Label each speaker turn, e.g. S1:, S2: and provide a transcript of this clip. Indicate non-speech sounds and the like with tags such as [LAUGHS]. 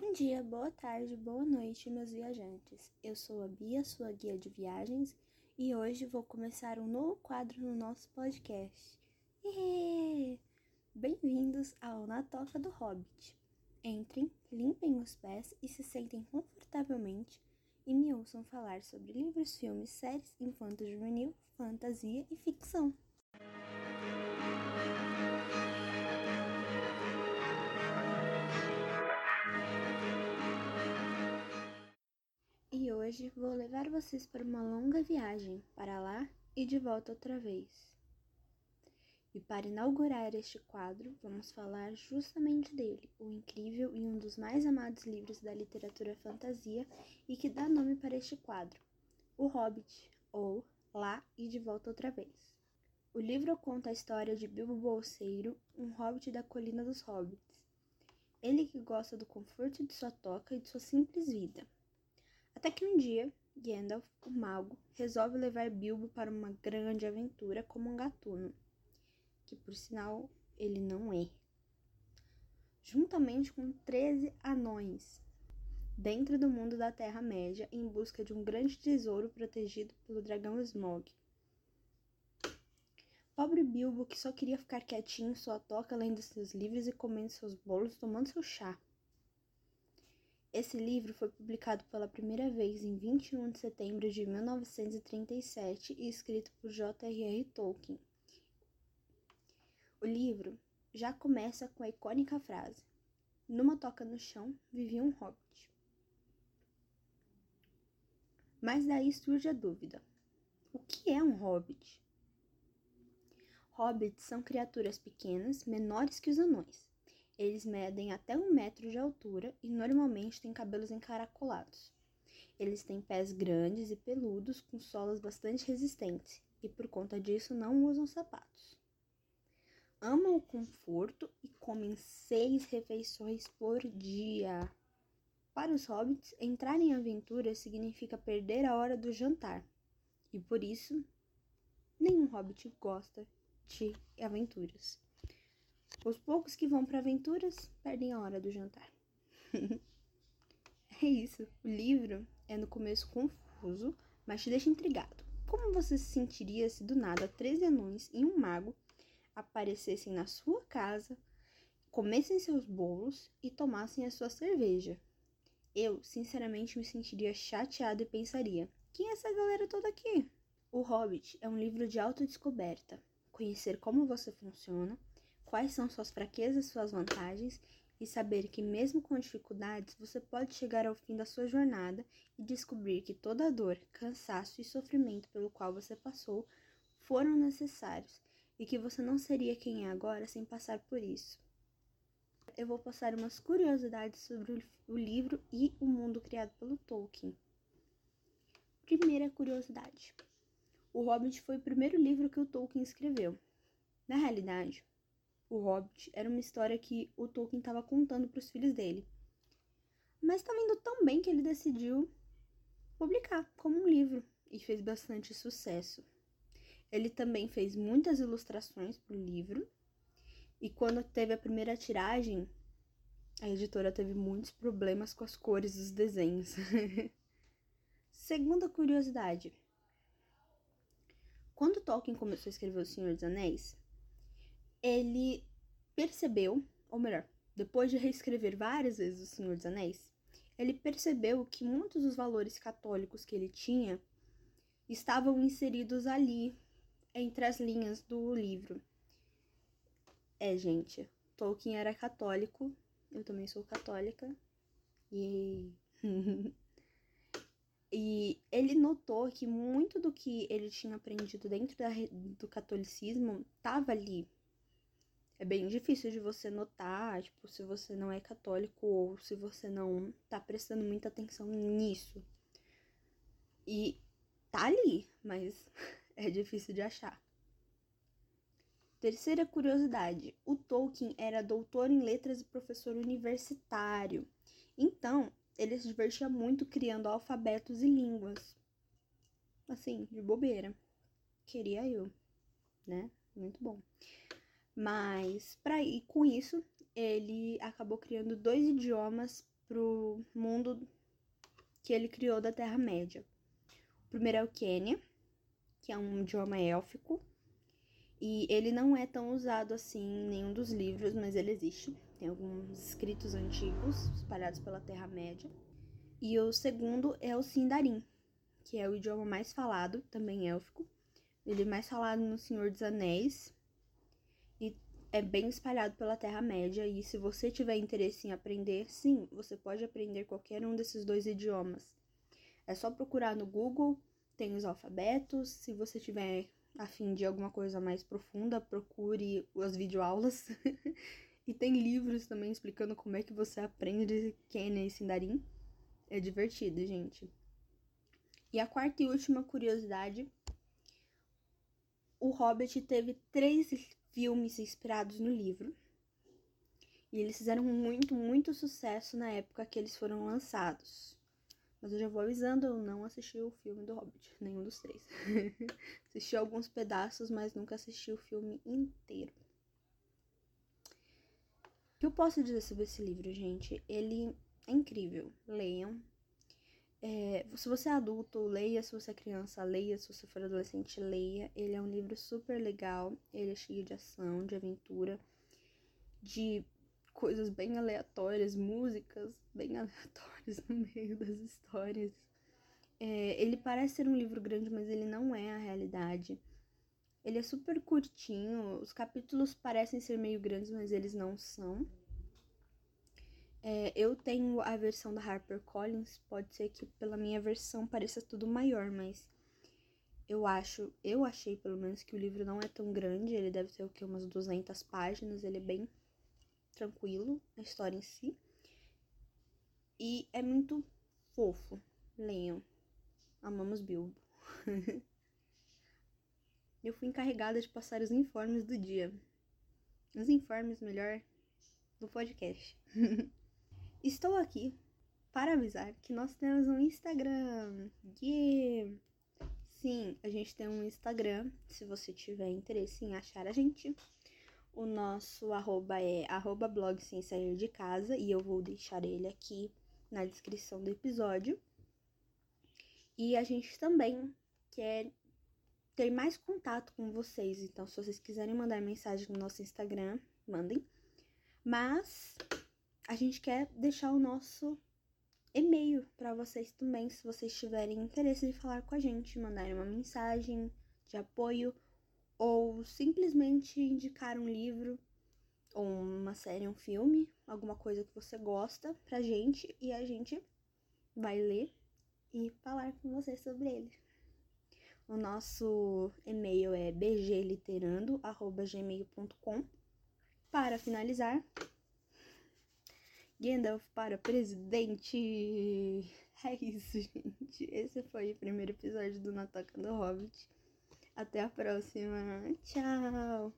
S1: Bom dia, boa tarde, boa noite, meus viajantes. Eu sou a Bia, sua guia de viagens, e hoje vou começar um novo quadro no nosso podcast. Bem-vindos ao Na Toca do Hobbit. Entrem, limpem os pés e se sentem confortavelmente e me ouçam falar sobre livros, filmes, séries, infanto-juvenil, fantasia e ficção. Hoje vou levar vocês para uma longa viagem para lá e de volta outra vez. E para inaugurar este quadro, vamos falar justamente dele, o incrível e um dos mais amados livros da literatura fantasia e que dá nome para este quadro, O Hobbit, ou Lá e de Volta Outra Vez. O livro conta a história de Bilbo Bolseiro, um hobbit da Colina dos Hobbits. Ele que gosta do conforto de sua toca e de sua simples vida até que um dia, Gandalf, o mago, resolve levar Bilbo para uma grande aventura como um gatuno, que por sinal ele não é. Juntamente com 13 anões, dentro do mundo da Terra-média em busca de um grande tesouro protegido pelo dragão Smog. Pobre Bilbo que só queria ficar quietinho em sua toca lendo seus livros e comendo seus bolos, tomando seu chá. Esse livro foi publicado pela primeira vez em 21 de setembro de 1937 e escrito por J.R.R. Tolkien. O livro já começa com a icônica frase: Numa toca no chão vivia um hobbit. Mas daí surge a dúvida: o que é um hobbit? Hobbits são criaturas pequenas, menores que os anões eles medem até um metro de altura e normalmente têm cabelos encaracolados. Eles têm pés grandes e peludos com solas bastante resistentes e por conta disso não usam sapatos. Amam o conforto e comem seis refeições por dia. Para os hobbits, entrar em aventura significa perder a hora do jantar. E por isso, nenhum hobbit gosta de aventuras. Os poucos que vão para aventuras perdem a hora do jantar. [LAUGHS] é isso. O livro é no começo confuso, mas te deixa intrigado. Como você se sentiria se do nada 13 anões e um mago aparecessem na sua casa, comessem seus bolos e tomassem a sua cerveja? Eu, sinceramente, me sentiria chateado e pensaria: quem é essa galera toda aqui? O Hobbit é um livro de autodescoberta. Conhecer como você funciona, quais são suas fraquezas e suas vantagens e saber que, mesmo com dificuldades, você pode chegar ao fim da sua jornada e descobrir que toda dor, cansaço e sofrimento pelo qual você passou foram necessários e que você não seria quem é agora sem passar por isso. Eu vou passar umas curiosidades sobre o livro e o mundo criado pelo Tolkien. Primeira curiosidade: O Hobbit foi o primeiro livro que o Tolkien escreveu. Na realidade, o Hobbit, era uma história que o Tolkien estava contando para os filhos dele. Mas estava indo tão bem que ele decidiu publicar como um livro e fez bastante sucesso. Ele também fez muitas ilustrações para o livro e quando teve a primeira tiragem, a editora teve muitos problemas com as cores dos desenhos. [LAUGHS] Segunda curiosidade. Quando Tolkien começou a escrever O Senhor dos Anéis, ele percebeu, ou melhor, depois de reescrever várias vezes O Senhor dos Anéis, ele percebeu que muitos dos valores católicos que ele tinha estavam inseridos ali, entre as linhas do livro. É, gente, Tolkien era católico, eu também sou católica, e. [LAUGHS] e ele notou que muito do que ele tinha aprendido dentro da, do catolicismo estava ali, é bem difícil de você notar, tipo, se você não é católico ou se você não tá prestando muita atenção nisso. E tá ali, mas [LAUGHS] é difícil de achar. Terceira curiosidade: o Tolkien era doutor em letras e professor universitário. Então, ele se divertia muito criando alfabetos e línguas. Assim, de bobeira. Queria eu, né? Muito bom. Mas para ir com isso, ele acabou criando dois idiomas pro mundo que ele criou da Terra-média. O primeiro é o Quênia, que é um idioma élfico, e ele não é tão usado assim em nenhum dos livros, mas ele existe. Tem alguns escritos antigos espalhados pela Terra-média. E o segundo é o Sindarin, que é o idioma mais falado, também élfico. Ele é mais falado no Senhor dos Anéis é bem espalhado pela Terra-média. E se você tiver interesse em aprender, sim, você pode aprender qualquer um desses dois idiomas. É só procurar no Google, tem os alfabetos. Se você tiver afim de alguma coisa mais profunda, procure as videoaulas. [LAUGHS] e tem livros também explicando como é que você aprende Kenya e Sindarin. É divertido, gente. E a quarta e última curiosidade: o Hobbit teve três filmes inspirados no livro. E eles fizeram muito, muito sucesso na época que eles foram lançados. Mas eu já vou avisando, eu não assisti o filme do Hobbit, nenhum dos três. [LAUGHS] assisti alguns pedaços, mas nunca assisti o filme inteiro. O que eu posso dizer sobre esse livro, gente? Ele é incrível. Leiam. É, se você é adulto, leia. Se você é criança, leia. Se você for adolescente, leia. Ele é um livro super legal. Ele é cheio de ação, de aventura, de coisas bem aleatórias, músicas bem [LAUGHS] aleatórias no meio das histórias. É, ele parece ser um livro grande, mas ele não é a realidade. Ele é super curtinho, os capítulos parecem ser meio grandes, mas eles não são. É, eu tenho a versão da HarperCollins, pode ser que pela minha versão pareça tudo maior, mas eu acho, eu achei pelo menos que o livro não é tão grande, ele deve ter o que umas 200 páginas, ele é bem tranquilo, a história em si. E é muito fofo. Leiam. Amamos Bilbo. [LAUGHS] Eu fui encarregada de passar os informes do dia. Os informes, melhor, do podcast. [LAUGHS] Estou aqui para avisar que nós temos um Instagram. Yeah! Sim, a gente tem um Instagram. Se você tiver interesse em achar a gente, o nosso arroba é arroba blog sem sair de casa e eu vou deixar ele aqui na descrição do episódio. E a gente também quer ter mais contato com vocês. Então, se vocês quiserem mandar mensagem no nosso Instagram, mandem. Mas a gente quer deixar o nosso e-mail para vocês também, se vocês tiverem interesse de falar com a gente, mandarem uma mensagem de apoio ou simplesmente indicar um livro ou uma série, um filme, alguma coisa que você gosta pra gente e a gente vai ler e falar com você sobre ele. O nosso e-mail é bgliterando@gmail.com. Para finalizar, Gandalf para presidente. [LAUGHS] É isso, gente. Esse foi o primeiro episódio do Natoca do Hobbit. Até a próxima. Tchau!